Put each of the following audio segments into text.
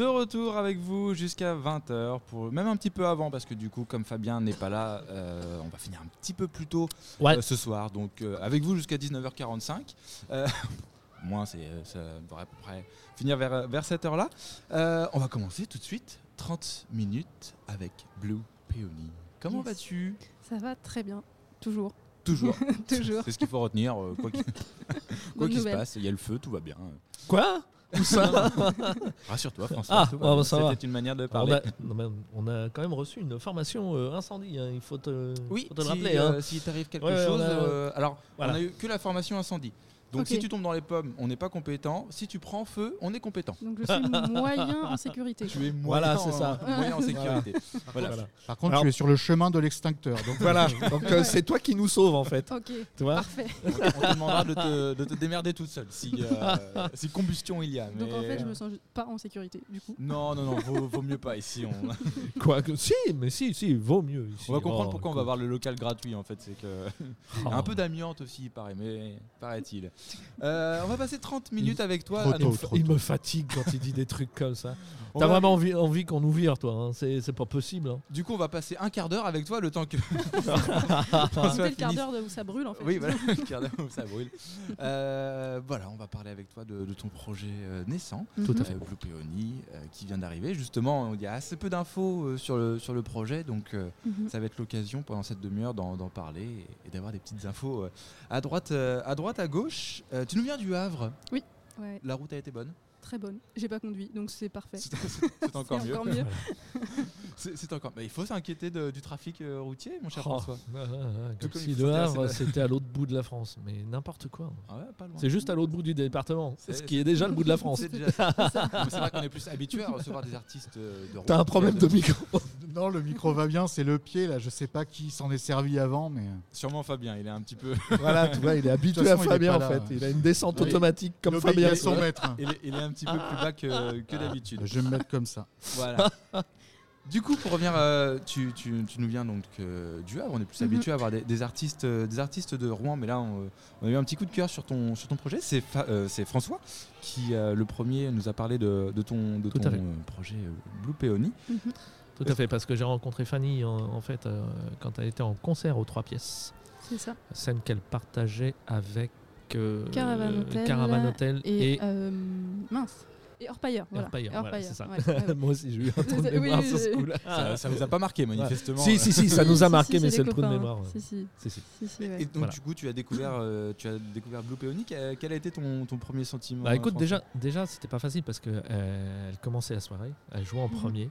de retour avec vous jusqu'à 20h, pour, même un petit peu avant, parce que du coup, comme Fabien n'est pas là, euh, on va finir un petit peu plus tôt Ouais. euh, ce soir. Donc, euh, avec vous jusqu'à 19h45. Euh, moins, c'est, ça devrait à peu près finir vers, vers cette heure-là. Euh, on va commencer tout de suite, 30 minutes avec Blue Peony. Comment Yes. vas-tu? Ça va très bien, toujours. Toujours. Toujours. C'est ce qu'il faut retenir, euh, quoi qu'il quoi qu'il se passe. Il y a le feu, tout va bien. Quoi? Où ça Rassure-toi, François. Ah, bah. C'était une manière de parler. on, a, non, mais on a quand même reçu une formation euh, incendie, hein, il faut te, Oui, faut te le si, rappeler. euh, hein. s'il t'arrive quelque Ouais, chose. on a- euh, alors, Voilà. on a eu que la formation incendie. Donc, si tu tombes dans les pommes, on n'est pas compétent. Si tu prends feu, on est compétent. Donc je suis moyen en sécurité. Tu es moyen, Voilà, c'est en- ça. moyen en sécurité. Voilà. Voilà. Par contre, Alors- tu es sur le chemin de l'extincteur. Donc Voilà, donc euh, c'est toi qui nous sauve en fait. Ok, Tu vois parfait. On, on te demandera de te, de te démerder toute seule si, euh, si combustion il y a. Donc en fait, je me sens pas en sécurité du coup. Non, non, non, vaut, vaut mieux pas ici. On, Quoi que- Si, mais si, si, vaut mieux ici. on va comprendre Oh, pourquoi on va avoir le local gratuit en fait. C'est que Oh. un peu d'amiante aussi, il paraît, mais paraît-il. Euh, on va passer 30 minutes avec toi. Tôt, nous- Il me fatigue quand il dit des trucs comme ça. T'as va- vraiment envie, envie qu'on nous vire, toi. hein. C'est c'est pas possible. hein. Du coup, on va passer un quart d'heure avec toi le temps que. C'était le quart d'heure où ça brûle en fait. Oui, voilà, le quart d'heure où ça brûle. Euh, voilà, on va parler avec toi de, de ton projet euh, naissant. Tout à euh, Blue Peony, euh, qui vient d'arriver. Justement, il y a assez peu d'infos euh, sur, le, sur le projet, donc euh, Mhm. ça va être l'occasion pendant cette demi-heure d'en d'en parler et, et d'avoir des petites infos euh, à, droite, euh, à droite, à gauche. Euh, tu nous viens du Havre. Ouais, La route a été bonne. très bonne. J'ai pas conduit, donc c'est parfait. C'est encore mieux. encore mieux. C'est encore. Mais il faut s'inquiéter du trafic euh, routier, mon cher Oh, François. ah, ah, ah, comme si le Havre c'est c'était à l'autre bout de la France, mais n'importe quoi. Ah ouais. C'est juste à l'autre bout du département, C'est- ce qui est déjà le bout de la France. C'est vrai qu'on est plus habitué à recevoir des artistes euh, de T'as un problème de micro. Non, le micro va bien, c'est le pied là. Je sais pas qui s'en est servi avant, mais Sûrement Fabien, il est un petit peu. voilà, tu vois, il est habitué à Fabien en là. fait. Il a une descente Oui. automatique comme Fabien. à son maître. Il est, il est un petit peu plus bas que, que d'habitude. Je vais me mettre comme ça. Voilà. Du coup, pour revenir, euh, tu, tu- tu nous viens donc euh, du Havre. On est plus Mhm. habitué à avoir des, des artistes, euh, des artistes de Rouen, mais là, on, on a eu un petit coup de cœur sur ton, sur ton projet. C'est euh, François qui, euh, le premier, nous a parlé de, de ton, de ton euh, projet euh, Blue Peony. Mhm. Tout à fait, parce que j'ai rencontré Fanny en, en fait euh, quand elle était en concert aux trois pièces, C'est ça. scène qu'elle partageait avec euh, Caravan Hotel Caravan Hotel et, Et, euh, mince. Et Orpailleur. Voilà. Orpailleur, voilà, c'est ça. ouais, ouais, ouais. Moi aussi, j'ai eu un trou de mémoire oui, sur ce oui. coup-là. Ça, ça vous a pas marqué, manifestement. Si, si, si, ça nous a marqué, si, mais c'est le trou de mémoire. Si, si. Si, si. si, si, ouais. Et donc, Voilà. du coup, tu as découvert, euh, tu as découvert Blue Peony. Quel a été ton, ton premier sentiment Bah écoute, déjà, déjà c'était pas facile parce que euh, elle commençait la soirée, elle jouait en Mhm. premier.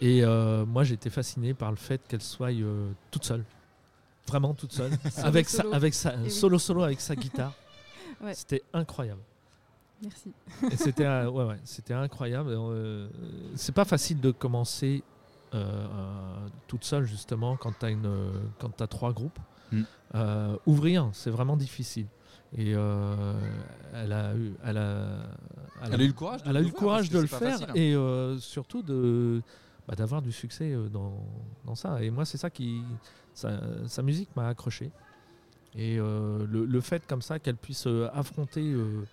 Et euh, moi, j'étais fasciné par le fait qu'elle soit euh, toute seule. Vraiment toute seule. avec, sa, solo. avec sa, oui. solo solo avec sa guitare. Ouais. C'était incroyable. Merci. C'était euh, ouais, ouais, c'était incroyable. Euh, c'est pas facile de commencer euh, euh, toute seule justement quand tu as une quand t'as trois groupes. Mm. Euh, ouvrir, c'est vraiment difficile. Et euh, elle a eu elle a, Elle a eu le courage de elle a eu le courage de le faire facile, hein. et euh, surtout de bah, d'avoir du succès euh, dans, dans ça. Et moi, c'est ça qui sa, sa musique m'a accroché. Et euh, le, le fait comme ça qu'elle puisse euh, affronter euh,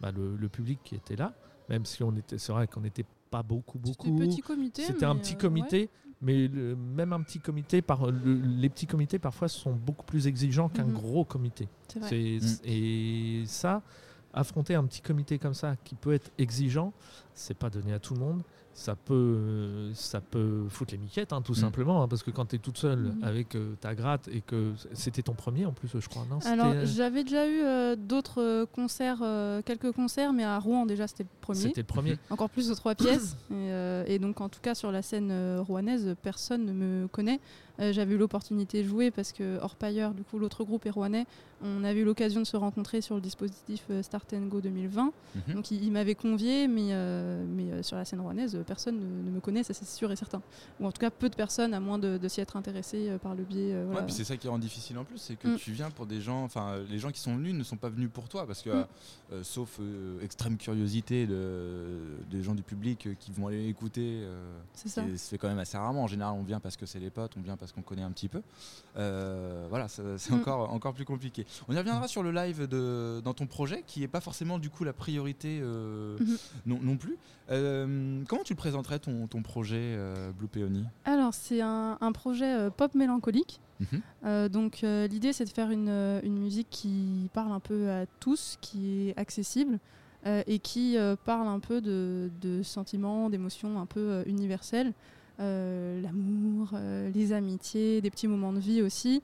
bah, le, le public qui était là, même si on était, c'est vrai qu'on n'était pas beaucoup, C'était beaucoup. petit comité. C'était un mais, petit euh, comité, mais le- même un petit comité, par, le- les petits comités parfois sont beaucoup plus exigeants qu'un Mhm. gros comité. ouais, c'est vrai. C'est- Mm. Et ça, affronter un petit comité comme ça qui peut être exigeant, c'est pas donné à tout le monde. Ça peut, ça peut foutre les miquettes, hein, tout Mm. simplement, hein, parce que quand tu es toute seule Mhm. avec euh, ta gratte et que c'était ton premier en plus, je crois. Non? Alors, C'était- j'avais déjà eu euh, d'autres euh, concerts, euh, quelques concerts, mais à Rouen déjà c'était le premier. C'était le premier. Encore plus aux trois pièces. et, euh, et donc, en tout cas, sur la scène euh, rouennaise, personne ne me connaît. Euh, J'avais eu l'opportunité de jouer parce que Orpailleur, du coup, l'autre groupe est rouennais. On avait eu l'occasion de se rencontrer sur le dispositif euh, Start and Go 2020. Mhm. Donc, il, il m'avait convié, mais, euh, mais euh, sur la scène rouennaise, euh, personne ne, ne me connaît, ça c'est sûr et certain. Ou en tout cas, peu de personnes, à moins de, de s'y être intéressées euh, par le biais. euh, Ouais, voilà. puis c'est ça qui rend difficile en plus, c'est que Mm. tu viens pour des gens, enfin les gens qui sont venus ne sont pas venus pour toi, parce que Mm. euh, sauf euh, extrême curiosité de, des gens du public qui vont aller écouter, C'est ce ça. se fait quand même assez rarement. En général, on vient parce que c'est les potes, on vient parce qu'on connaît un petit peu. Voilà, c'est Mm. encore, encore plus compliqué. On y reviendra sur le live de, dans ton projet, qui n'est pas forcément du coup la priorité Mhm. non, non plus. Comment tu tu présenterais ton, ton projet euh, Blue Peony? Alors, c'est un, un projet euh, pop mélancolique. Mhm. Euh, donc, l'idée, c'est de faire une, une musique qui parle un peu à tous, qui est accessible et qui parle un peu de, de sentiments, d'émotions un peu universelles. L'amour, les amitiés, des petits moments de vie aussi.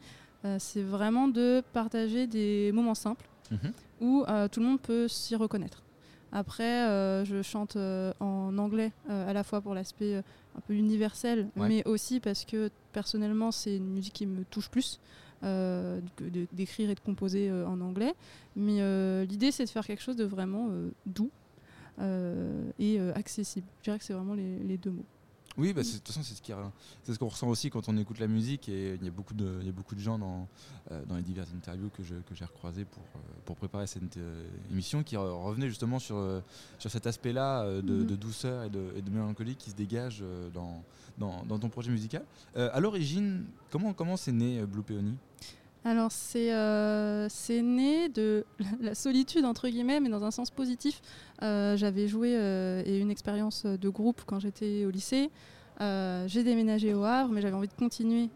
C'est vraiment de partager des moments simples Mhm. où tout le monde peut s'y reconnaître. Après, euh, je chante euh, en anglais euh, à la fois pour l'aspect un peu universel, Ouais. mais aussi parce que personnellement, c'est une musique qui me touche plus euh, d'écrire et de composer euh, en anglais. Mais euh, l'idée, c'est de faire quelque chose de vraiment doux et accessible. Je dirais que c'est vraiment les, les deux mots. Oui, bah, de toute façon, c'est ce qu'on ressent aussi quand on écoute la musique. Et il y a beaucoup de, il y a beaucoup de gens dans, euh, dans les diverses interviews que, j'ai recroisées pour, euh, pour préparer cette euh, émission qui re- revenaient justement sur, sur cet aspect-là de, Mhm. de douceur et de, et de mélancolie qui se dégage dans, dans, dans ton projet musical. À l'origine, comment comment c'est né Blue Peony? Alors c'est euh, c'est né de la solitude entre guillemets, mais dans un sens positif. Euh, J'avais joué euh, une expérience de groupe quand j'étais au lycée. Euh, J'ai déménagé au Havre, mais j'avais envie de continuer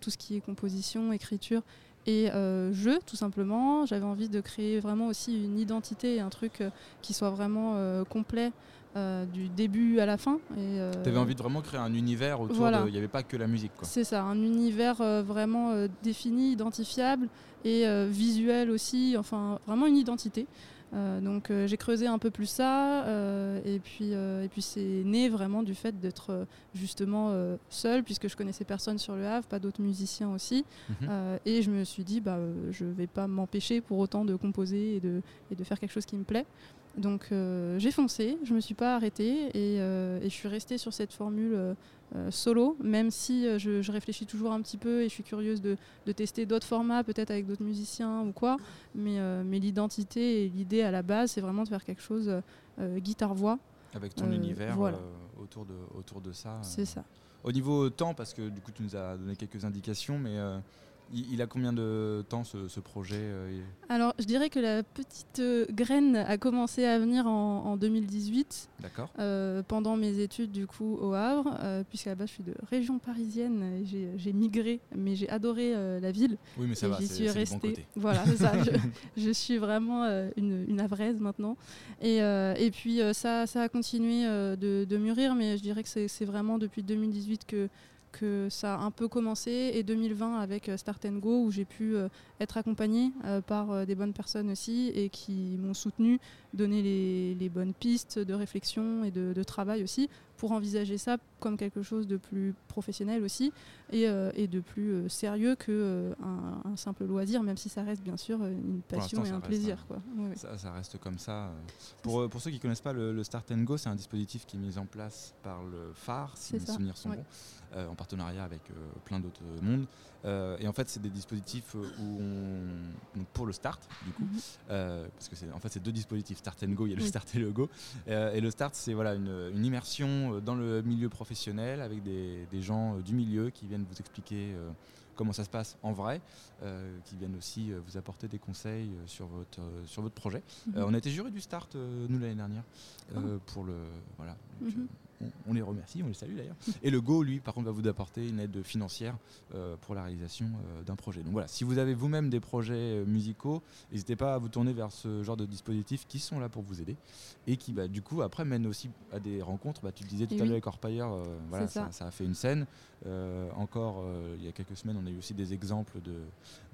tout ce qui est composition, écriture et jeu, tout simplement. J'avais envie de créer vraiment aussi une identité, un truc qui soit vraiment complet euh, du début à la fin. Et, euh, Tu avais envie de vraiment créer un univers autour voilà. de. Il n'y avait pas que la musique. C'est ça, un univers euh, vraiment défini, identifiable et visuel aussi, enfin vraiment une identité. Euh, donc euh, j'ai creusé un peu plus ça euh, et puis, et puis c'est né vraiment du fait d'être justement seule puisque je connaissais personne sur le Havre, pas d'autres musiciens aussi. Mhm. Et je me suis dit, bah, je vais pas m'empêcher pour autant de composer et de, et de faire quelque chose qui me plaît. Donc euh, j'ai foncé, je me suis pas arrêtée et, euh, et je suis restée sur cette formule euh, solo, même si euh, je, je réfléchis toujours un petit peu et je suis curieuse de, de tester d'autres formats, peut-être avec d'autres musiciens ou quoi. Mais, euh, mais l'identité et l'idée à la base, c'est vraiment de faire quelque chose guitare-voix. Avec ton univers voilà. autour, de, autour de ça. C'est ça. Au niveau temps, parce que du coup tu nous as donné quelques indications, mais il, a combien de temps ce, ce projet euh, Alors je dirais que la petite euh, graine a commencé à venir en, en 2018. D'accord Euh, pendant mes études du coup au Havre, euh, puisqu'à la base je suis de région parisienne, j'ai- migré, mais j'ai adoré la ville. Oui, mais ça va, j'y suis bon restée. côté. Voilà, c'est ça. je, je suis vraiment une, une Havraise maintenant. Et, et puis ça, ça a continué de, de mûrir, mais je dirais que c'est c'est vraiment depuis 2018 que que ça a un peu commencé et 2020 avec euh, Start and Go où j'ai pu euh, être accompagnée euh, par des bonnes personnes aussi et qui m'ont soutenue, donné les, bonnes pistes de réflexion et de travail aussi pour envisager ça comme quelque chose de plus professionnel aussi et, euh, et de plus euh, sérieux que euh, un, un simple loisir, même si ça reste bien sûr une passion et un plaisir. un- Quoi. Ouais. Ça, ça reste comme ça. Pour, pour ceux qui ne connaissent pas le, le Start and Go, c'est un dispositif qui est mis en place par le phare, si mes ça, souvenirs sont ouais. bons, en partenariat avec plein d'autres mondes. Et en fait, c'est des dispositifs où on, donc pour le Start, du coup, Mhm. euh, parce que c'est en fait c'est deux dispositifs, Start and Go, il y a le Oui. Start et le Go. Et le Start, c'est voilà une, une immersion dans le milieu professionnel avec des, des gens euh, du milieu qui viennent vous expliquer euh, comment ça se passe en vrai, euh, qui viennent aussi euh, vous apporter des conseils euh, sur votre sur votre projet. Mhm. On a été juré du Start nous l'année dernière Ah. pour le voilà. Donc, Mhm. On, les remercie, on les salue d'ailleurs. Et le Go, lui, par contre, va vous apporter une aide financière euh, pour la réalisation euh, d'un projet. Donc voilà, si vous avez vous-même des projets euh, musicaux, n'hésitez pas à vous tourner vers ce genre de dispositifs qui sont là pour vous aider et qui, bah, du coup, après mènent aussi à des rencontres. Bah, tu le disais tout à l'heure oui. avec Orpailleur, euh, voilà, ça. ça. ça a fait une scène. Encore, il y a quelques semaines, on a eu aussi des exemples de,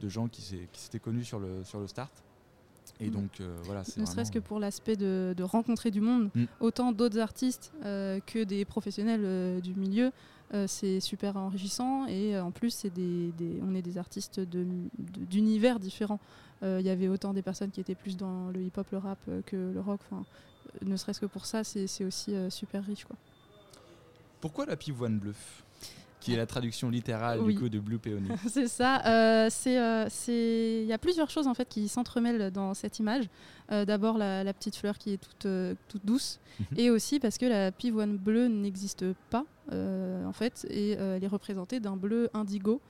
de gens qui s'étaient connus sur le, sur le start. Et Mhm. donc, euh, voilà, Ne serait-ce que vraiment- pour l'aspect de, de rencontrer du monde, Mm. autant d'autres artistes euh, que des professionnels euh, du milieu, euh, c'est super enrichissant et euh, en plus c'est des, des- on est des artistes de- de- d'univers différents. Euh, Il y avait autant des personnes qui étaient plus dans le hip-hop, le rap euh, que le rock. Enfin, euh, ne serait-ce que pour ça, c'est aussi euh, super riche. Quoi. Pourquoi la pivoine bleue? Qui est la traduction littérale Oui. du coup de Blue Peony. c'est ça. euh, c'est, euh, c'est- il y a plusieurs choses en fait qui s'entremêlent dans cette image. Euh, D'abord la, la petite fleur qui est toute, toute douce, Mhm. et aussi parce que la pivoine bleue n'existe pas en fait, et elle est représentée d'un bleu indigo.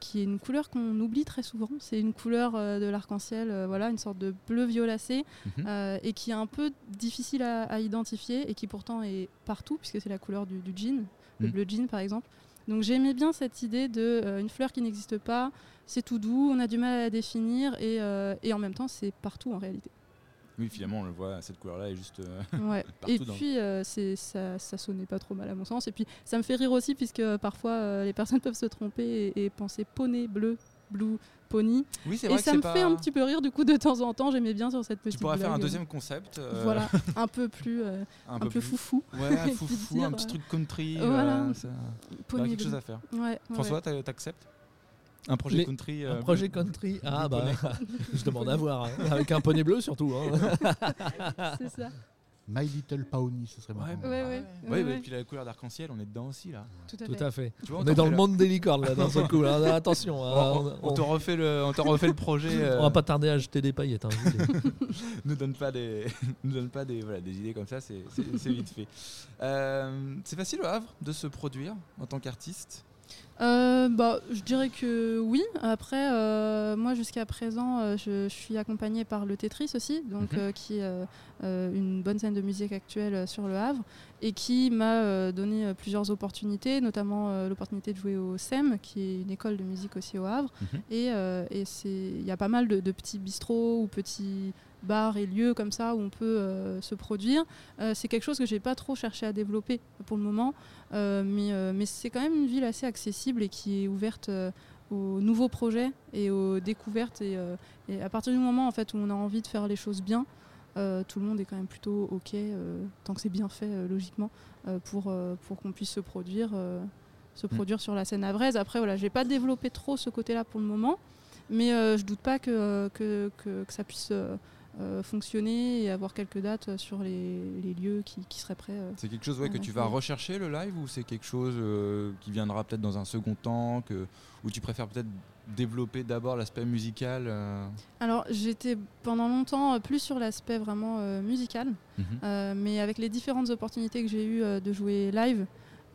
qui est une couleur qu'on oublie très souvent. C'est une couleur de l'arc-en-ciel, voilà, une sorte de bleu violacé, Mhm. et qui est un peu difficile à, à identifier, et qui pourtant est partout, puisque c'est la couleur du, du jean, le Mhm. bleu jean par exemple. Donc j'aimais bien cette idée de euh, une fleur qui n'existe pas, c'est tout doux, on a du mal à la définir, et, euh, et en même temps c'est partout en réalité. Oui, finalement, on le voit, cette couleur-là est juste. euh, Ouais. Partout et dans- puis ça, ça sonnait pas trop mal à mon sens. Et puis ça me fait rire aussi puisque parfois les personnes peuvent se tromper et, et penser poney bleu, blue, pony. Oui, c'est Et ça me pas. fait un petit peu rire du coup de temps en temps. J'aimais bien sur cette petite. Tu pourras faire un deuxième concept. euh, Voilà, un peu plus, euh, un, un, peu peu, plus- foufou. Ouais, puis foufou, dire, un petit euh, truc country. voilà. euh, ça- il y aura Poney quelque chose à faire. Ouais, François, t'a- t'acceptes Un projet Les- country. Un projet country Ah bah, je demande à voir. hein. Avec un poney bleu surtout. hein. c'est ça. My Little Pony, ce serait marrant. Ouais, ouais, ouais, ouais, ouais. et puis la couleur d'arc-en-ciel, on est dedans aussi là. Tout à Tout fait. à fait. Tu vois, On est dans le monde des licornes là, d'un seul coup. là. Attention, On, hein, on- on- on te refait le, on te refait le projet. euh, on va pas tarder à jeter des paillettes. hein, nous donne pas des, nous donne pas des, voilà, des idées comme ça, c'est c'est- c'est vite fait. Euh, c'est facile au Havre de se produire en tant qu'artiste? Euh, bah, je dirais que oui. Après, euh, moi jusqu'à présent, euh, je, je suis accompagnée par le Tetris aussi, donc Mhm. qui est une bonne scène de musique actuelle sur le Havre et qui m'a donné plusieurs opportunités, notamment l'opportunité de jouer au SEM, qui est une école de musique aussi au Havre. Mhm. Et, il y a pas mal de, de petits bistrots ou petits bars et lieux comme ça où on peut euh, se produire. Euh, c'est quelque chose que j'ai pas trop cherché à développer pour le moment, euh, mais, mais c'est quand même une ville assez accessible et qui est ouverte aux nouveaux projets et aux découvertes. Et, et à partir du moment en fait où on a envie de faire les choses bien, tout le monde est quand même plutôt ok tant que c'est bien fait logiquement pour, pour qu'on puisse se produire. se produire sur la scène avraise. Après, voilà, j'ai pas développé trop ce côté-là pour le moment, mais euh, je doute pas que, que, que, que ça puisse euh, euh, fonctionner et avoir quelques dates sur les, les lieux qui, qui seraient prêts. euh. C'est quelque chose ouais, que tu vas rechercher le live ou c'est quelque chose euh, qui viendra peut-être dans un second temps, que, où tu préfères peut-être développer d'abord l'aspect musical Alors, j'étais pendant longtemps plus sur l'aspect vraiment musical, mhm. mais avec les différentes opportunités que j'ai eues de jouer live,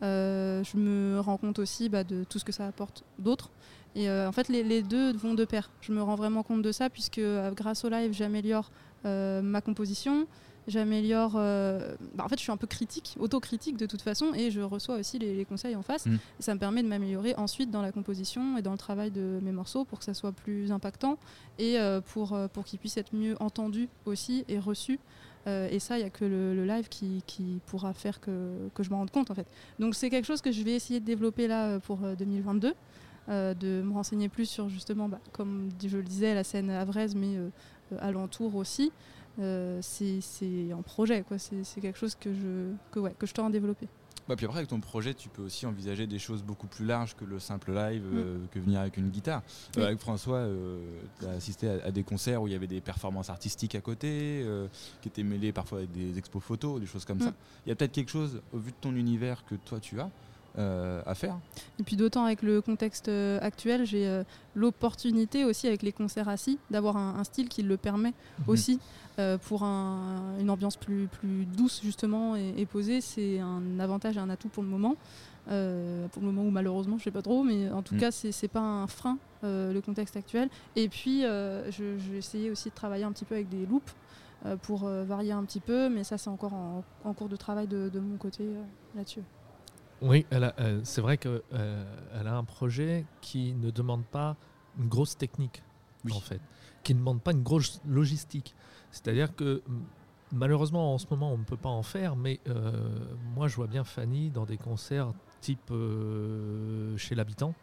je me rends compte aussi bah, de tout ce que ça apporte d'autres. Et euh, en fait, les, les deux vont de pair. Je me rends vraiment compte de ça, puisque euh, grâce au live, j'améliore euh, ma composition, j'améliore. euh, bah, en fait, je suis un peu critique, autocritique de toute façon, et je reçois aussi les, les conseils en face. Mm. Et ça me permet de m'améliorer ensuite dans la composition et dans le travail de mes morceaux pour que ça soit plus impactant et euh, pour, pour qu'ils puissent être mieux entendus aussi et reçus. Euh, et ça, il n'y a que le, le live qui, qui pourra faire que, que je m'en rende compte en fait. Donc c'est quelque chose que je vais essayer de développer là pour euh, 2022. Euh, de me renseigner plus sur justement, bah, comme je le disais, la scène avraise, mais euh, euh, alentour aussi. Euh, c'est un projet, quoi. C'est quelque chose que je, que, ouais, que je tends à développer. Bah, puis après, avec ton projet, tu peux aussi envisager des choses beaucoup plus larges que le simple live, Mm. euh, que venir avec une guitare. Euh, avec François, tu as assisté à, à des concerts où il y avait des performances artistiques à côté, euh, qui étaient mêlées parfois avec des expos photos, des choses comme ça. Mm. Il y a peut-être quelque chose, au vu de ton univers que toi tu as, euh, à faire. Et puis d'autant avec le contexte euh, actuel, j'ai euh, l'opportunité aussi avec les concerts assis d'avoir un, un style qui le permet aussi euh, pour un- une ambiance plus, plus douce justement et, et posée. C'est un avantage et un atout pour le moment. Pour le moment ou malheureusement, je sais pas trop, mais en tout Mm. cas, c'est pas un frein le contexte actuel. Et puis, je, je vais essayer aussi de travailler un petit peu avec des loops euh, pour varier un petit peu, mais ça, c'est encore en, en cours de travail de, de mon côté là-dessus. Oui, euh, c'est vrai qu'elle a un projet qui ne demande pas une grosse technique, Oui. en fait, qui ne demande pas une grosse logistique. C'est-à-dire que malheureusement, en ce moment, on ne peut pas en faire, mais euh, moi, je vois bien Fanny dans des concerts type euh, chez l'habitant,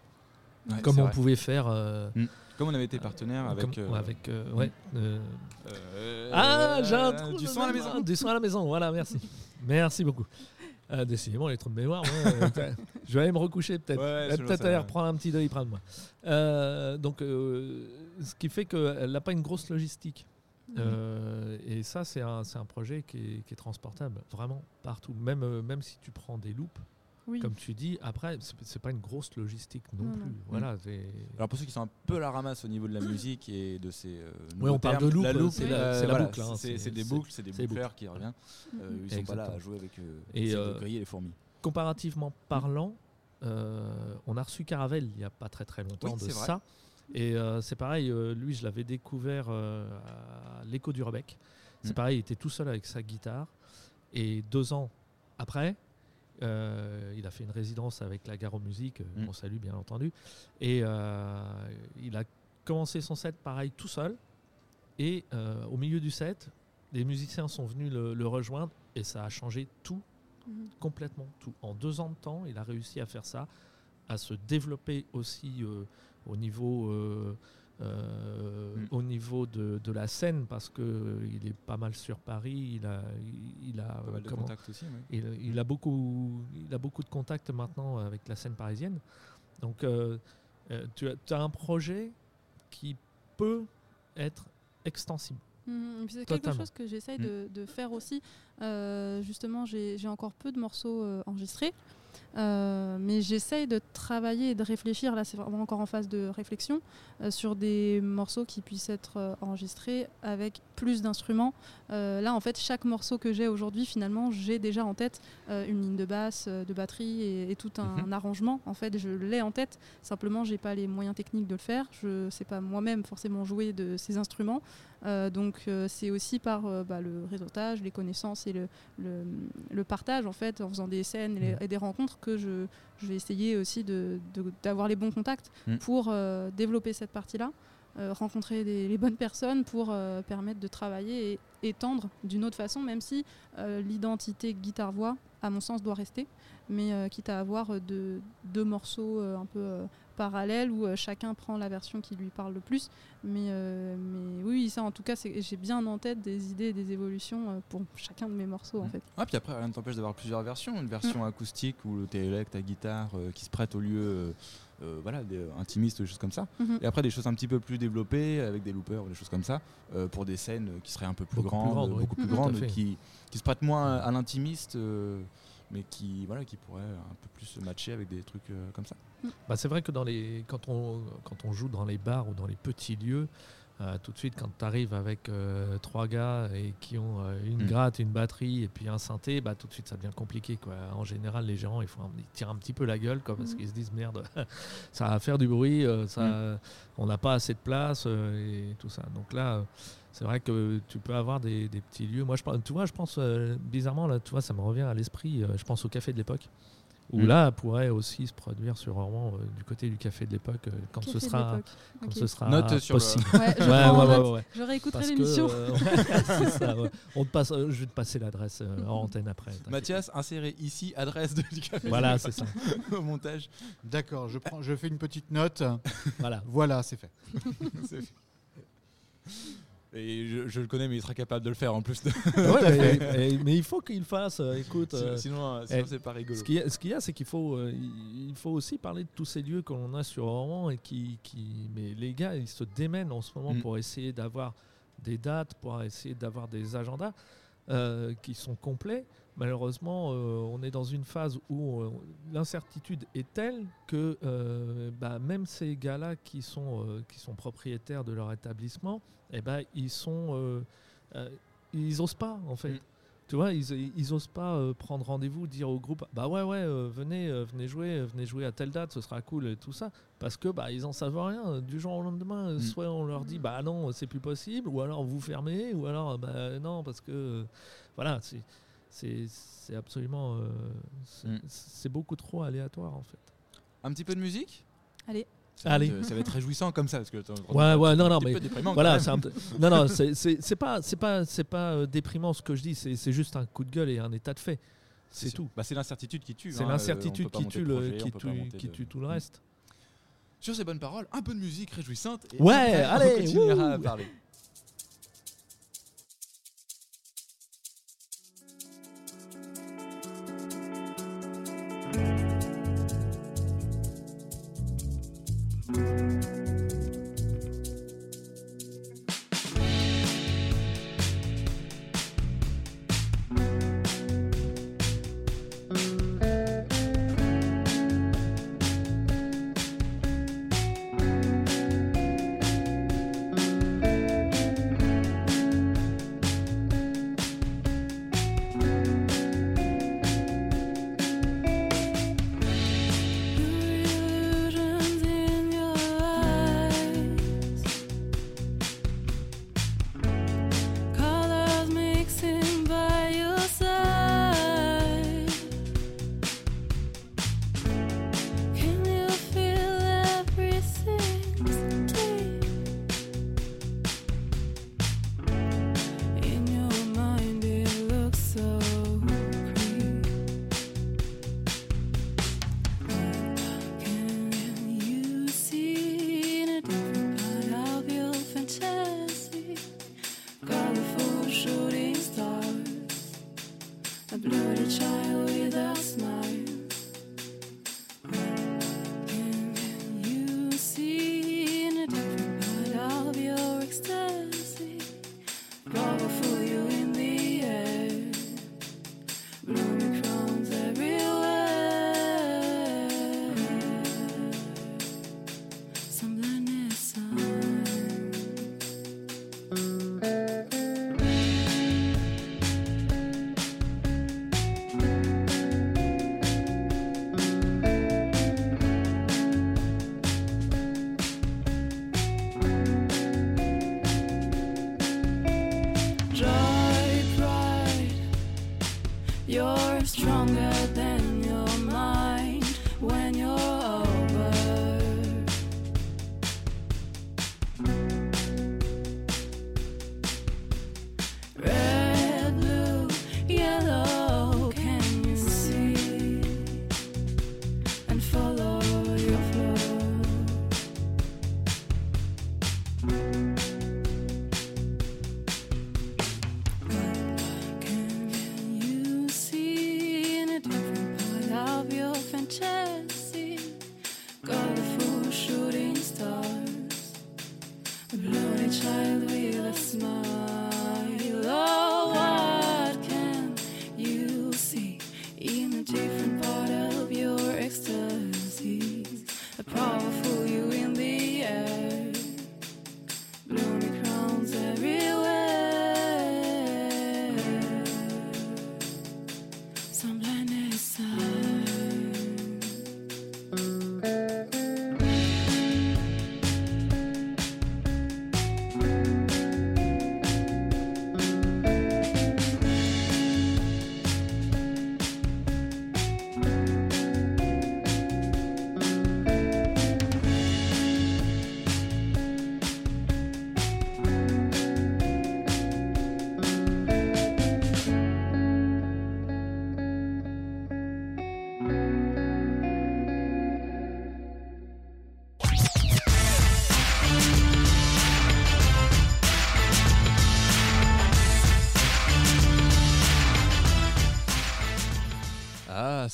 Ouais, comme on vrai. pouvait faire euh, Comme on avait été partenaire avec. comme- euh, avec, euh, ouais, euh, euh, ah, j'ai un euh, trou Du son à la maison. Du son à la maison, voilà, merci. merci beaucoup. Euh, décidément, les trous de mémoire, moi, je vais aller me recoucher peut-être. Ouais, Peut-être aller reprendre un petit doliprane, moi. Euh, donc, euh, ce qui fait qu'elle n'a pas une grosse logistique. Euh, et ça, c'est un, c'est un projet qui est, qui est transportable vraiment partout. Même, même si tu prends des loupes, Oui. comme tu dis, après, c'est pas une grosse logistique non, Non, plus. non. Voilà, Alors pour ceux qui sont un peu la ramasse au niveau de la musique et de ces euh, nouveaux on parle de loop, la loupe, c'est la- euh, c'est la voilà, boucle, hein, c'est des boucles, c'est des boucleurs qui reviennent. Euh, ils sont pas là à jouer avec euh, Et, euh, de griller les fourmis. comparativement parlant, euh, on a reçu Caravelle il n'y a pas très très longtemps Oui, de vrai. ça. Et euh, c'est pareil, euh, lui, je l'avais découvert euh, à l'écho du Rebec. C'est Mm. pareil, il était tout seul avec sa guitare. Et deux ans après, euh, il a fait une résidence avec la Gare aux Musiques, euh, Mm. qu'on salue bien entendu. Et euh, il a commencé son set pareil tout seul. Et euh, au milieu du set, les musiciens sont venus le, le rejoindre et ça a changé tout, Mhm. complètement tout. En deux ans de temps, il a réussi à faire ça, à se développer aussi euh, au niveau, euh, Mm. au niveau de, de la scène parce que il est pas mal sur Paris. Il a, il, il a Pas mal de comment- contacts aussi. ouais. il, il a beaucoup, il a beaucoup de contacts maintenant avec la scène parisienne. Donc, euh, euh, tu as, un projet qui peut être extensible. Et puis C'est quelque chose que j'essaye Mm. de, de faire aussi. Euh, justement, j'ai encore peu de morceaux euh, enregistrés. Euh, mais j'essaye de travailler et de réfléchir, là c'est vraiment encore en phase de réflexion, euh, sur des morceaux qui puissent être euh, enregistrés avec plus d'instruments. Euh, là en fait chaque morceau que j'ai aujourd'hui finalement j'ai déjà en tête euh, une ligne de basse, euh, de batterie et, et tout un, Mhm. arrangement. En fait je l'ai en tête, simplement j'ai pas les moyens techniques de le faire. Je sais pas moi-même forcément jouer de ces instruments. Euh, donc c'est aussi par bah, le réseautage, les connaissances et le, le, le partage en fait en faisant des scènes et, Mhm. et des rencontres que je, je vais essayer aussi de- de- d'avoir les bons contacts Mhm. pour développer cette partie-là, rencontrer des- les bonnes personnes pour euh, permettre de travailler et étendre d'une autre façon, même si euh, l'identité guitare-voix, à mon sens, doit rester, mais euh, quitte à avoir euh, deux, morceaux euh, un peu euh, parallèles où euh, chacun prend la version qui lui parle le plus. Mais, euh, mais oui, ça en tout cas, j'ai bien en tête des idées et des évolutions euh, pour chacun de mes morceaux en fait. Ah, puis après, rien ne t'empêche d'avoir plusieurs versions. Une version acoustique où tu es avec ta guitare euh, qui se prête au lieu euh, euh, voilà, des, intimistes, des choses comme ça. Mhm. Et après, des choses un petit peu plus développées avec des loopers ou des choses comme ça euh, pour des scènes qui seraient un peu plus Beaucoup plus grandes, oui. beaucoup plus grandes, qui, qui se prêtent moins à l'intimiste, euh, mais qui, voilà, qui pourraient un peu plus se matcher avec des trucs euh, comme ça. Bah, c'est vrai que dans les, quand, on, quand on joue dans les bars ou dans les petits lieux, euh, tout de suite, quand tu arrives avec euh, trois gars et qui ont euh, une Mm. gratte, une batterie et puis un synthé, bah, tout de suite ça devient compliqué. Quoi. En général, les gérants ils, font ils tirent un petit peu la gueule quoi, parce Mm. qu'ils se disent merde, ça va faire du bruit, euh, ça, Mm. on n'a pas assez de place euh, et tout ça. Donc là, c'est vrai que tu peux avoir des, des petits lieux. Moi, je, pense- tu vois, je pense euh, bizarrement, là, tu vois, ça me revient à l'esprit, euh, je pense au café de l'époque. Où Mm. là pourrait aussi se produire sur Rouen euh, du côté du café de l'époque euh, quand Café ce sera quand Ok. ce sera Note sur le- possible. Ouais, je Ouais, en ouais, ouais. Je réécouterai l'émission. euh. On te passe, euh, je vais te passer l'adresse euh, en antenne après. Mathias, insérez ici adresse de, du café Voilà, c'est ça. au montage. D'accord, je, prends, je fais une petite note. Voilà. Voilà, c'est fait. C'est fait. Et je, je le connais, mais il sera capable de le faire en plus. de- Ouais, mais, il faut qu'il fasse. euh, écoute, euh, sinon, euh, sinon eh, c'est pas rigolo. ce qu'il y a, y c'est qu'il faut, euh, il faut aussi parler de tous ces lieux que l'on a sur Rouen et qui, qui, mais les gars, ils se démènent en ce moment Mm. pour essayer d'avoir des dates, pour essayer d'avoir des agendas qui sont complets. Malheureusement, euh, on est dans une phase où euh, l'incertitude est telle que euh, bah, même ces gars-là qui sont qui sont propriétaires de leur établissement, eh ben ils sont ils osent pas en fait. Mm. Tu vois, ils, ils osent pas euh, prendre rendez-vous, dire au groupe bah ouais ouais euh, venez euh, venez jouer venez jouer à telle date, ce sera cool et tout ça parce que bah ils en savent rien du jour au lendemain. Mm. Soit on leur dit bah non c'est plus possible ou alors vous fermez ou alors bah non parce que voilà c'est c'est c'est absolument euh, c'est Mm. c'est beaucoup trop aléatoire en fait. Un petit peu de musique? Allez. Ça va Allez. être- ça va être réjouissant comme ça. Parce que, Ouais, ouais, non, non, mais peu déprimant quand Voilà, c'est un peu- non, non, c'est- pas, c'est pas, c'est pas euh, déprimant ce que je dis. C'est c'est juste un coup de gueule et un état de fait. C'est tout. Bah, c'est l'incertitude qui tue. C'est hein, euh, l'incertitude qui tue le, projet, qui tue, qui de- tue tout le reste. Sur ces bonnes paroles, un peu de musique réjouissante. Et Ouais, après, allez, on continuera à parler. Bye.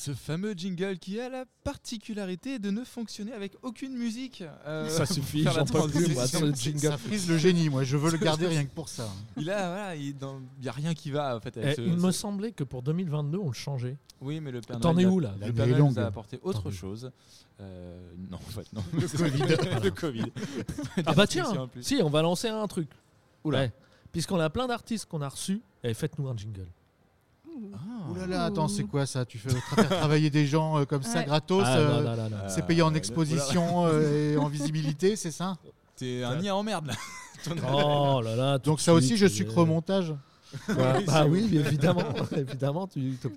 Ce fameux jingle qui a la particularité de ne fonctionner avec aucune musique. Euh, Ça suffit, j'en peux plus, moi, ce jingle. Ça frise le génie, moi. Je veux le garder rien que pour ça. Il a, voilà, il n'y a rien qui va en fait. Avec Eh, ce- il ce- me semblait que pour 2022, on le changeait. Oui, mais le Père T'en Noël es où, là? Le La Père Noël nous a apporté autre chose. Euh, non, en fait, non. Le Covid. le Covid. Ah bah tiens, si, on va lancer un truc. Oula. Ouais. Puisqu'on a plein d'artistes qu'on a reçus, eh, faites-nous un jingle. Ah. Ouh là là, attends, c'est quoi ça? Tu fais faire travailler des gens euh, comme ça Ouais. gratos Ah, euh, non, non, non, non. C'est payé en Euh, exposition euh, et en visibilité, c'est ça? T'es un nid en merde là. Ton- Oh là là. tout Donc de ça aussi, je euh, sucre au montage? Bah, Oui, bah c'est oui, évidemment. évidemment tu, tu-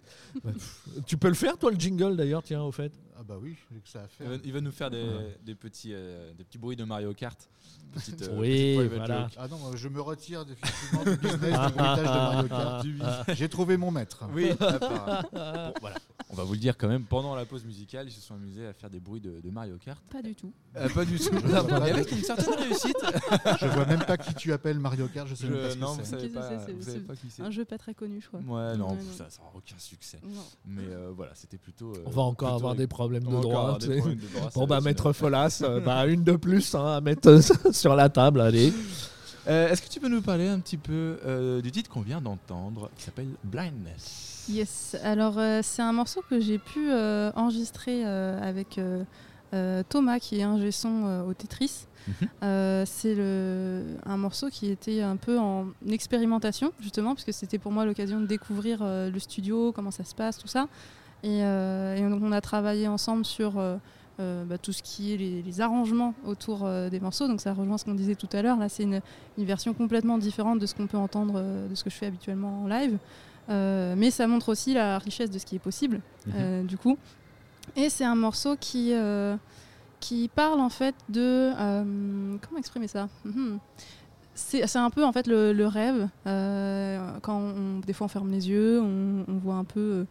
bah, pff, tu peux le faire, toi, le jingle, d'ailleurs, tiens, au fait? Ah bah oui, j'ai que ça à Il faire. va, il va nous faire des, Ouais. des petits, euh, des petits bruits de Mario Kart. Petite, euh, Oui, voilà. joke. Ah non, je me retire définitivement du business du bruitage de Mario Kart. J'ai trouvé mon maître. Oui. Bon, voilà. On va vous le dire quand même, pendant la pause musicale, ils se sont amusés à faire des bruits de, de Mario Kart. Pas du tout. Euh, pas du tout. Mais avec une certaine réussite. Je vois même pas qui tu appelles Mario Kart, je sais même pas ce non, que c'est. c'est, pas, c'est- vous savez c'est pas qui c'est. Un jeu pas très connu, je crois. Ouais, non, Ouais, non. ça ça aura aucun succès. Non. Mais euh, voilà, c'était plutôt. euh, On va encore avoir des problèmes De droit. des tu sais. problèmes de droit, ça Bon, bah, maître Folas, euh, bah, une de plus hein, à mettre sur la table, allez. Euh, Est-ce que tu peux nous parler un petit peu euh, du titre qu'on vient d'entendre, qui s'appelle Blindness? Yes, alors euh, c'est un morceau que j'ai pu euh, enregistrer euh, avec Thomas qui est un son euh, au Tetris. Mhm. Euh, c'est le- un morceau qui était un peu en expérimentation justement puisque c'était pour moi l'occasion de découvrir euh, le studio, comment ça se passe, tout ça. Et, euh, et donc on a travaillé ensemble sur euh, euh, bah, tout ce qui est les, les arrangements autour euh, des morceaux. Donc ça rejoint ce qu'on disait tout à l'heure. Là c'est une, une version complètement différente de ce qu'on peut entendre, euh, de ce que je fais habituellement en live. Mais ça montre aussi la richesse de ce qui est possible, Mhm. du coup. Et c'est un morceau qui, qui parle en fait de... comment exprimer ça? Mhm. C'est un peu en fait le, le rêve. quand on, des fois on ferme les yeux, on, on voit un peu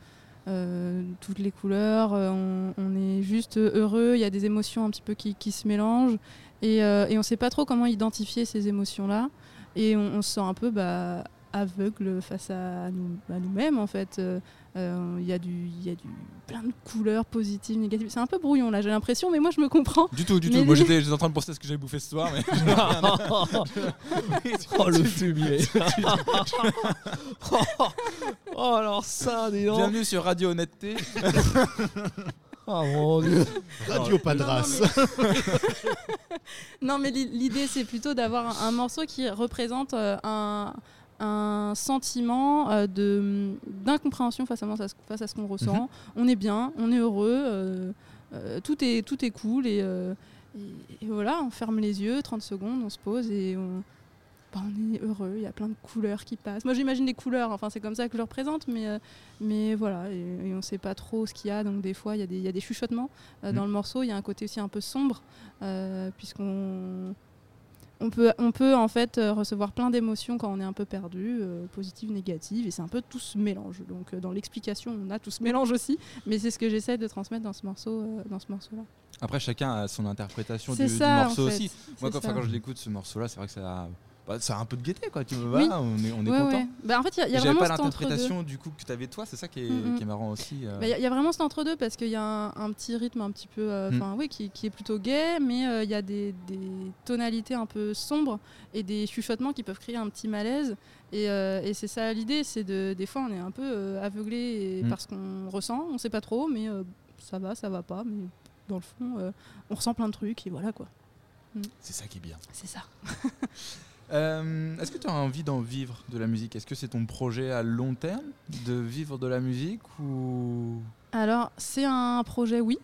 euh, toutes les couleurs, euh, on, est juste heureux, il y a des émotions un petit peu qui, se mélangent et, euh, on ne sait pas trop comment identifier ces émotions-là. Et on, se sent un peu bah, aveugle face à nous-mêmes en fait. Euh, euh, Il y a du, il y a du plein de couleurs positives, négatives. C'est un peu brouillon là, j'ai l'impression, mais moi je me comprends. Du tout, du Mais tout. Moi les- j'étais j'étais en train de penser ce que j'avais bouffé ce soir, mais. oh, le fumier. oh, alors ça, dis donc. Bienvenue sur Radio Honnêteté. Oh mon dieu. Radio Padras. Non, mais l'i- l'idée, c'est plutôt d'avoir un, un morceau qui représente euh, un, un sentiment euh, de d'incompréhension face à, face à ce qu'on ressent. Mhm. On est bien, on est heureux, euh, euh, tout, est, tout est cool. Et, et- et voilà, on ferme les yeux, 30 secondes, on se pose et on, bah, on est heureux. Il y a plein de couleurs qui passent. Moi, j'imagine les couleurs, enfin, c'est comme ça que je le représente, mais, mais voilà, et, et on ne sait pas trop ce qu'il y a. Donc, des fois, il y, a des- il y a des chuchotements euh, dans Mhm. le morceau. Il y a un côté aussi un peu sombre, puisqu'on on peut, on peut en fait euh, recevoir plein d'émotions quand on est un peu perdu, euh, positives, négatives, et c'est un peu tout ce mélange. Donc euh, dans l'explication, on a tout ce mélange aussi, mais c'est ce que j'essaie de transmettre dans ce morceau, euh, dans ce morceau-là. Après, chacun a son interprétation du, morceau en fait. aussi. Moi, quand, quand je l'écoute, ce morceau-là, c'est vrai que ça a, bah, ça a un peu de gaieté, quoi. Tu vois, Oui. on est, on est Ouais, content. ouais. Bah, en fait, il y a, y vraiment pas l'interprétation du coup que tu avais toi, c'est ça qui est, Mm, mm. qui est marrant aussi. euh. Bah, Il y, a- il y a vraiment cet entre-deux parce qu'il y a un, un petit rythme un petit peu, euh, Mm. oui, qui, qui est plutôt gai, mais euh, il y a des, des tonalités un peu sombres et des chuchotements qui peuvent créer un petit malaise. Et, et c'est ça l'idée, c'est de, des fois on est un peu aveuglé Mm. parce qu'on ressent, on sait pas trop, mais ça va, ça va pas, mais dans le fond, on ressent plein de trucs et voilà quoi. C'est ça qui est bien. C'est ça. Euh, Est-ce que tu as envie d'en vivre de la musique? Est-ce que c'est ton projet à long terme de vivre de la musique ou? Alors c'est un projet, oui.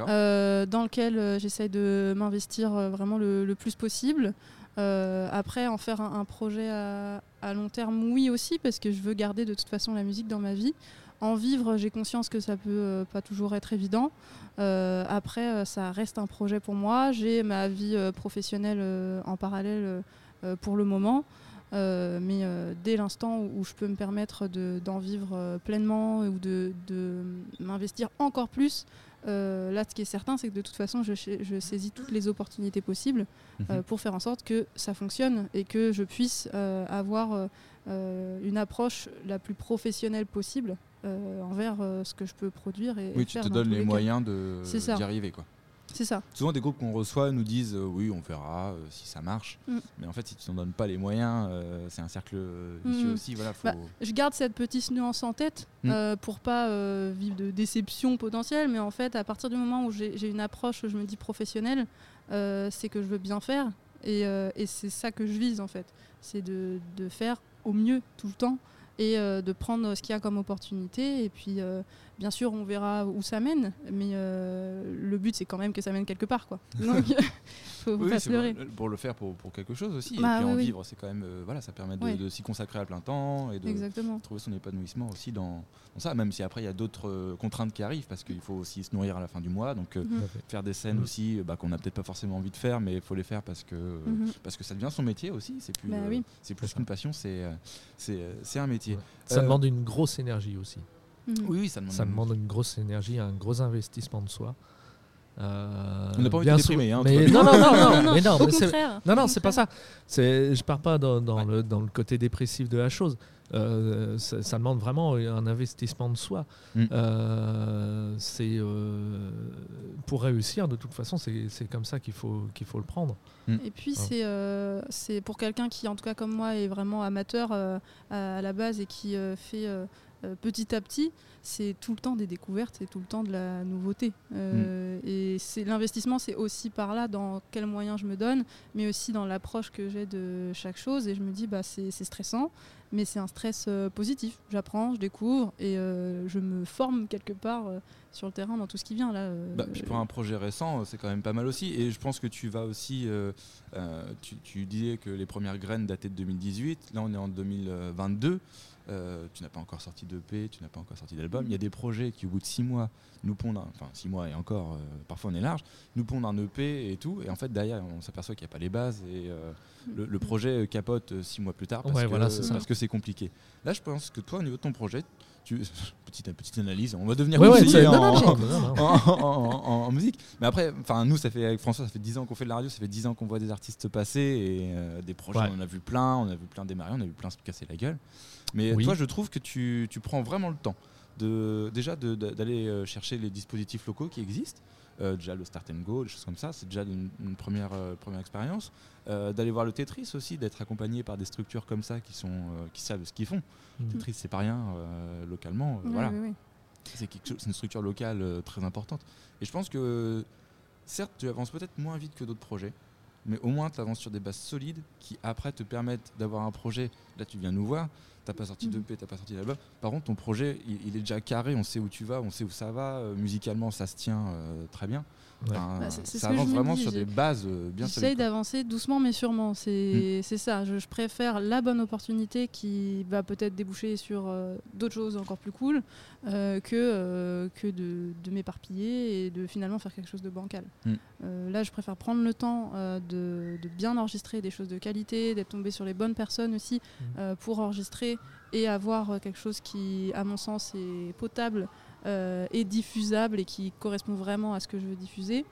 Euh, dans lequel euh, j'essaye de m'investir euh, vraiment le, le plus possible. Euh, après, en faire un, un projet à, à long terme, oui aussi, parce que je veux garder de toute façon la musique dans ma vie. En vivre, j'ai conscience que ça peut euh, pas toujours être évident. Euh, après, ça reste un projet pour moi. J'ai ma vie professionnelle en parallèle pour le moment. Euh, mais euh, dès l'instant où, où je peux me permettre de- d'en vivre euh, pleinement ou de, de m'investir encore plus, euh, là, ce qui est certain, c'est que de toute façon, je, sais- je saisis toutes les opportunités possibles euh, Mhm. pour faire en sorte que ça fonctionne et que je puisse euh, avoir euh, euh, une approche la plus professionnelle possible euh, envers euh, ce que je peux produire et, et oui, tu faire te donnes les cas. moyens d'y arriver quoi. C'est ça. Souvent des groupes qu'on reçoit nous disent euh, oui on verra euh, si ça marche, Mm. mais en fait si tu t'en donnes pas les moyens, euh, c'est un cercle vicieux Mm. aussi. Voilà, faut... Bah, Je garde cette petite nuance en tête Mm. pour pas vivre de déception potentielle, mais en fait, à partir du moment où j'ai une approche, je me dis professionnelle, c'est que je veux bien faire et, et c'est ça que je vise en fait. C'est de, de faire au mieux tout le temps et de prendre ce qu'il y a comme opportunité. Et puis, bien sûr, on verra où ça mène, mais euh, le but, c'est quand même que ça mène quelque part. Quoi. Donc, faut, faut Oui, pas c'est se leurrer. pour, le faire pour, pour quelque chose aussi. Bah, et puis oui, en oui. vivre, c'est quand même euh, voilà, ça permet de, Ouais. de s'y consacrer à plein temps et de Exactement. trouver son épanouissement aussi dans, dans ça. Même si après il y a d'autres euh, contraintes qui arrivent parce qu'il faut aussi se nourrir à la fin du mois. Donc euh, Mhm. faire des scènes aussi bah, qu'on n'a peut-être pas forcément envie de faire, mais il faut les faire parce que euh, Mhm. parce que ça devient son métier aussi. C'est plus Bah euh, oui. c'est plus qu'une passion, c'est un métier. Ouais. Ça Euh, demande une grosse énergie aussi. Mhm. Oui, oui, ça demande. Ça demande une grosse énergie, un gros investissement de soi. Euh, On n'a pas envie de bien déprimer, sûr- hein, mais non, non, non, non, non, mais non, mais non, non, c'est pas ça. C'est, je pars pas dans, dans Ouais. le, dans le côté dépressif de la chose. Euh, ça, ça demande vraiment un investissement de soi. Mm. Euh, c'est euh, pour réussir. De toute façon, c'est, c'est comme ça qu'il faut qu'il faut le prendre. Et puis c'est euh, c'est pour quelqu'un qui, en tout cas comme moi, est vraiment amateur euh, à, à la base et qui euh, fait euh, petit à petit, c'est tout le temps des découvertes, c'est tout le temps de la nouveauté. Euh, Et c'est l'investissement, c'est aussi par là dans quels moyens je me donne, mais aussi dans l'approche que j'ai de chaque chose. Et je me dis, bah c'est stressant, mais c'est un stress euh, positif. J'apprends, je découvre et je me forme quelque part sur le terrain dans tout ce qui vient là. Bah, puis pour un projet récent, c'est quand même pas mal aussi. Et je pense que tu vas aussi. tu, tu disais que les premières graines dataient de 2018. Là, on est en 2022. Euh, tu n'as pas encore sorti d'EP, tu n'as pas encore sorti d'album. Il y a des projets qui, au bout de six mois, nous pondent. Enfin, six mois et encore, euh, parfois on est large, nous pondent un EP et tout. Et en fait, derrière, on s'aperçoit qu'il n'y a pas les bases. Et euh, le, le projet capote six mois plus tard parce Ouais, que voilà, c'est ça. parce que c'est compliqué. Là, je pense que toi, au niveau de ton projet, tu, petite, petite analyse, on va devenir Ouais, en- non, non, non, non. en, en- en- en musique. Mais après, enfin nous, ça fait avec François, ça fait 10 ans qu'on fait de la radio, ça fait 10 ans qu'on voit des artistes passer et euh, des projets, Ouais. on en a vu plein, on a vu plein démarrer, on a vu plein se casser la gueule. Mais Oui. toi, je trouve que tu, tu prends vraiment le temps de déjà de- d'aller euh, chercher les dispositifs locaux qui existent. Euh, déjà le start and go, des choses comme ça, c'est déjà une, une première, euh, première expérience. Euh, d'aller voir le Tetris aussi, d'être accompagné par des structures comme ça qui, sont, euh, qui savent ce qu'ils font. Mm. Tetris, c'est pas rien euh, localement. euh, voilà. c'est quelque chose, c'est une structure locale euh, très importante. Et je pense que, certes, tu avances peut-être moins vite que d'autres projets, mais au moins tu avances sur des bases solides qui après te permettent d'avoir un projet. Là, tu viens nous voir, t'as pas sorti Mhm. d'EP, t'as pas sorti d'album. Par contre, ton projet, il, il est déjà carré, on sait où tu vas, on sait où ça va. euh, musicalement, ça se tient euh, très bien. Ouais. Enfin, Bah, c'est- c'est ce ça que je avance me vraiment dis, sur des bases euh, bien J'essaye solides. quoi. d'avancer doucement mais sûrement. Mm. C'est c'est ça. Je, je préfère la bonne opportunité qui va peut-être déboucher sur euh, d'autres choses encore plus cool euh, que, euh, que de, de m'éparpiller et de finalement faire quelque chose de bancal. Mm. Euh, là, je préfère prendre le temps euh, de, de bien enregistrer des choses de qualité, d'être tombé sur les bonnes personnes aussi Mm. euh, pour enregistrer et avoir quelque chose qui, à mon sens, est potable euh, et diffusable et qui correspond vraiment à ce que je veux diffuser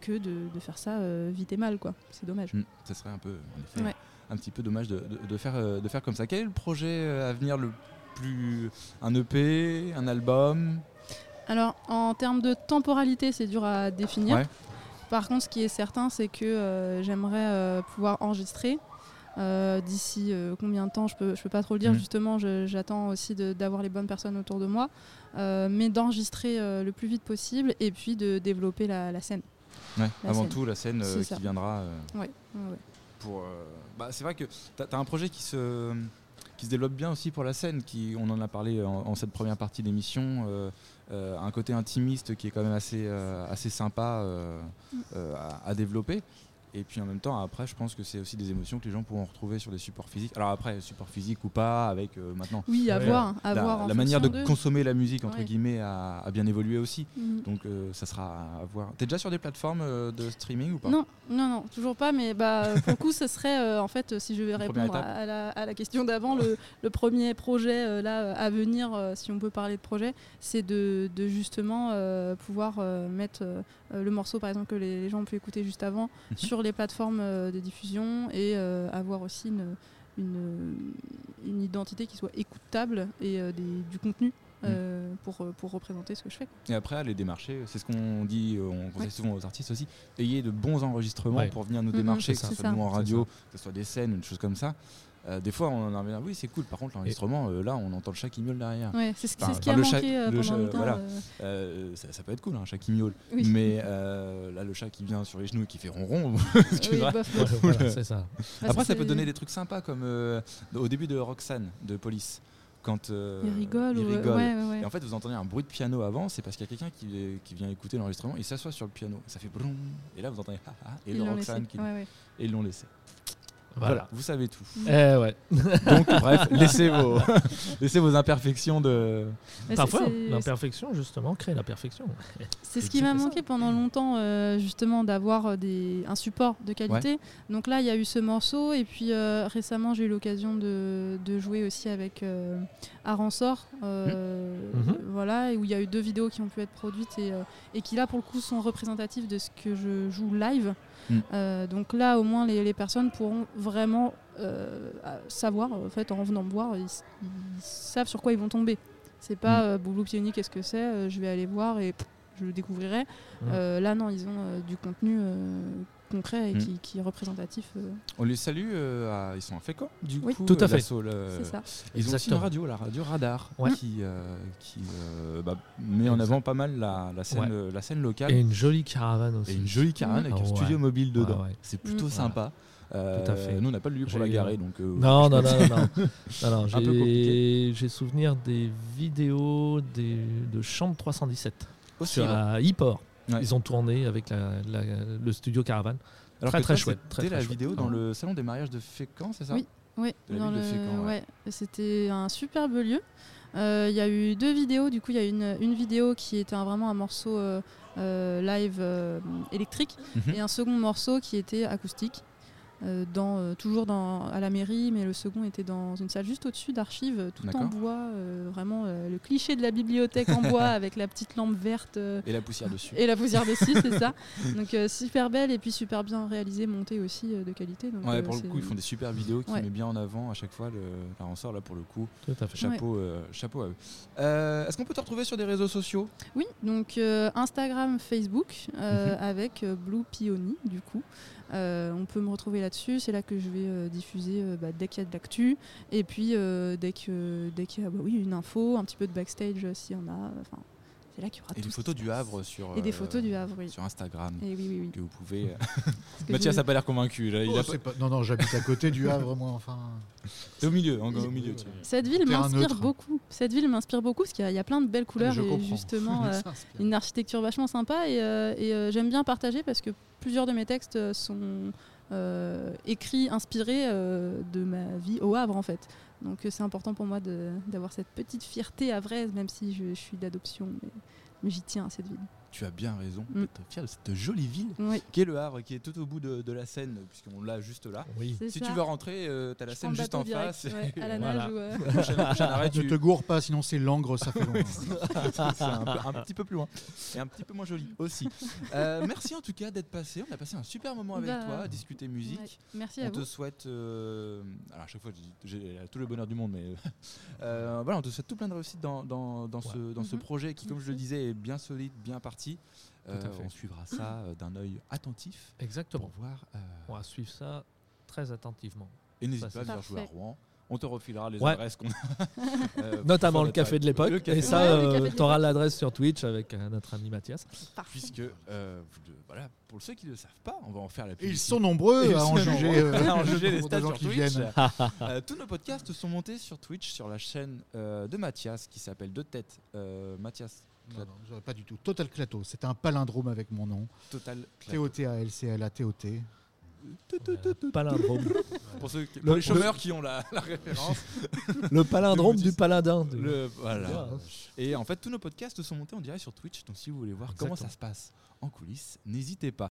que de, de faire ça euh, vite et mal quoi. C'est dommage. Mm, ça serait un peu, en effet, Ouais. un petit peu dommage de, de- de faire, euh, de faire comme ça. Quel est le projet euh, à venir le plus Un EP, un album? Alors en termes de temporalité, c'est dur à définir. Ouais. Par contre, ce qui est certain, c'est que euh, j'aimerais euh, pouvoir enregistrer. Euh, D'ici euh, combien de temps, je peux, je peux pas trop le dire. Mhm. Justement, j'attends aussi d'avoir les bonnes personnes autour de moi, Euh, mais d'enregistrer le plus vite possible et puis de développer la, la scène. Ouais, La Avant scène. tout, la scène qui viendra. Ouais, ouais, ouais. pour. bah, c'est vrai que tu as, un projet qui se, qui se développe bien aussi pour la scène, qui, on en a parlé en, en cette première partie d'émission, euh, euh, un côté intimiste qui est quand même assez, euh, assez sympa euh, Mm. euh, à, à développer. Et puis en même temps, après, je pense que c'est aussi des émotions que les gens pourront retrouver sur des supports physiques. Alors après, support physique ou pas, avec euh, maintenant. Oui, à Ouais. voir. À la, voir en la manière de consommer la musique, entre Ouais. guillemets, a, a bien évolué aussi. Mhm. Donc euh, ça sera à voir. T'es déjà sur des plateformes euh, de streaming ou pas? Non, non, non, toujours pas. Mais bah, pour le coup, ce serait, en fait, si je vais répondre à, la, à la question d'avant, le, le premier projet là à venir, si on peut parler de projet, c'est de, de justement pouvoir mettre le morceau, par exemple, que les, les gens ont pu écouter juste avant, Mhm. sur les plateformes euh, de diffusion et euh, avoir aussi une, une, une identité qui soit écoutable et euh, des- du contenu. euh, pour, pour représenter ce que je fais. Et après, aller démarcher, c'est ce qu'on dit, on conseille Ouais. souvent aux artistes aussi, ayez de bons enregistrements Ouais. pour venir nous Mhm, démarcher, que ce soit nous en radio, que ce soit des scènes, une chose comme ça. Euh, des fois, on en revient, oui, c'est cool. Par contre, l'enregistrement, euh, là, on entend le chat qui miaule derrière. Ouais, c'est ce, Enfin, ce qui a enfin, le chat- manqué euh, pendant chat- longtemps. voilà. euh, Euh, ça, ça peut être cool, un chat qui miaule. oui. Mais euh, là, le chat qui vient sur les genoux et qui fait ronron. Oui, voilà, c'est ça. Après, ça peut donner des trucs sympas, comme euh, au début de Roxane, de Police. Quand euh, Il rigole. il ou- rigole. Ouais, ouais, ouais. Et en fait, vous entendez un bruit de piano avant, c'est parce qu'il y a quelqu'un qui, qui vient écouter l'enregistrement, il s'assoit sur le piano, ça fait broum, et là vous entendez ah, ah, et Ils le Roxane laissé. qui Ouais, ouais. et ils l'ont laissé. Voilà. Voilà. vous savez tout. Eh ouais. Donc bref, laissez vos laissez vos imperfections de Mais Parfois, l'imperfection, justement, crée la perfection. C'est ce qui m'a ça. manqué pendant longtemps, euh, justement, d'avoir euh, des- un support de qualité. Donc là, il y a eu ce morceau, et puis euh, récemment, j'ai eu l'occasion de, de jouer aussi avec euh, Aransor, euh, Mhm. voilà, où il y a eu deux vidéos qui ont pu être produites et, euh, et qui là, pour le coup, sont représentatives de ce que je joue live. Mm. Euh, donc là, au moins, les, les personnes pourront vraiment euh, à- savoir, en fait, en venant me voir, ils, ils savent sur quoi ils vont tomber. C'est pas Mm. euh, Boulou Pioni, qu'est-ce que c'est euh, Je vais aller voir et pff, je le découvrirai. Mm. Euh, là, non, ils ont euh, du contenu euh, concret et Mm. qui, qui est représentatif. euh, On les salue, euh, à- ils sont à Fécamp du Oui. coup. Tout à euh, fait. c'est ça. Ils ont aussi une Exactement. radio, la radio Radar, Ouais. qui, euh, qui euh, bah, met en avant pas mal la, la scène, Ouais. la scène locale. Et une jolie caravane Et aussi. une jolie caravane avec un ouais. studio mobile dedans. C'est plutôt sympa. Tout à fait. Nous, on n'a pas de lieu pour J'ai- la garer, donc. euh, Non, non, non, non, non. non, non, Un peu j'ai- souvenir des vidéos des, de Chambre 317 Aussi, sur ouais. la e-port. Ouais. Ils ont tourné avec la- la- le studio Caravane. Alors très, très chouette, C'était la chouette. vidéo dans Ouais. le salon des mariages de Fécamp, c'est ça? Oui. Oui, dans le- Fécamp, ouais. ouais. C'était un superbe lieu. Euh, Il y a eu deux vidéos. Du coup, il y a une, une vidéo qui était un- vraiment un morceau euh, euh, live euh, électrique Mhm. et un second morceau qui était acoustique. Euh, dans, euh, toujours dans, à la mairie, mais le second était dans une salle juste au-dessus d'archives, euh, tout en bois, euh, vraiment euh, le cliché de la bibliothèque en bois avec la petite lampe verte euh, Et la poussière dessus. et la poussière dessus, c'est ça. Donc euh, super belle et puis super bien réalisée, montée aussi euh, de qualité. Donc, Ouais, euh, pour le coup, ils font des super vidéos qui Ouais. met bien en avant à chaque fois le, la ressort là pour le coup. Tout à fait. Chapeau, euh, chapeau à eux. Euh, Est-ce qu'on peut te retrouver sur des réseaux sociaux? Oui, donc euh, Instagram, Facebook, euh, Mhm. avec euh, Blue Peony, du coup. Euh, on peut me retrouver là-dessus, c'est là que je vais euh, diffuser euh, bah, dès qu'il y a de l'actu, et puis dès qu'il y a bah une info, un petit peu de backstage s'il y en a. c'est là qu'il y aura Et tout des photos du passe. Havre sur, Et des euh, photos du Havre, oui. sur Instagram. Et oui, oui, oui. Que vous pouvez. euh, que Mathias n'a pas l'air convaincu. Là. Il Oh, a c'est pas- Non, non, j'habite à côté du Havre, moi, enfin. T'es au milieu, en- au Oui, milieu. oui, tu- oui. Cette ville m'inspire beaucoup. Cette ville m'inspire beaucoup parce qu'il y, a- il y a plein de belles couleurs Je et comprends. justement euh, une architecture vachement sympa et, euh, et, euh, j'aime bien partager parce que plusieurs de mes textes euh, sont euh, écrits, inspirés euh, de ma vie au Havre en fait. Donc euh, c'est important pour moi d'avoir cette petite fierté havraise même si je, je suis d'adoption mais, mais j'y tiens à cette ville. Tu as bien raison. Mm. De cette jolie ville Oui, qui est le Havre, qui est tout au bout de, de la Seine, puisqu'on l'a juste là. Oui. Si ça. tu veux rentrer, euh, t'as la Je prends Seine juste en direct, face. ouais, à la Voilà. nage ou, euh, Ne tu- te gourre pas, sinon c'est Langres, ça fait loin. c'est un, petit peu plus loin et un petit peu moins joli aussi. Euh, merci en tout cas d'être passé. On a passé un super moment avec Bah, toi, à discuter musique. ouais. Merci à On te vous. souhaite, euh, alors à chaque fois j'ai tout le bonheur du monde, mais euh, voilà, on te souhaite tout plein de réussite dans, dans, dans ce, dans ce Mhm. projet qui, comme je le disais, est bien solide, bien parti. Euh, on suivra ça euh, d'un œil attentif Exactement. pour voir. euh, On va suivre ça très attentivement. et n'hésite pas à venir jouer à. Rouen. On te refilera les Ouais. adresses qu'on a. euh, Notamment le café de l'époque. Et ça, de tu auras l'adresse sur Twitch avec euh, notre ami Mathias. Parfait. Puisque, euh, voilà, pour ceux qui ne le savent pas, on va en faire la Et ils publicité. sont nombreux à en juger, euh, à en juger les stats sur qui Twitch. viennent. Euh, tous nos podcasts sont montés sur Twitch, sur la chaîne euh, de Mathias qui s'appelle De Tête. Euh, Mathias, Non, non, j'aurais pas du tout. Total Clato, c'est un palindrome avec mon nom. Total Clap. T-O-T-A-L-C-L-A-T-O-T. Palindrome. Pour, ceux qui- Le- les chômeurs qui ont la, la référence. le palindrome du paladin. le- voilà. Et en fait, tous nos podcasts sont montés en direct sur Twitch. Donc, si vous voulez voir comment ça se passe en coulisses, n'hésitez pas.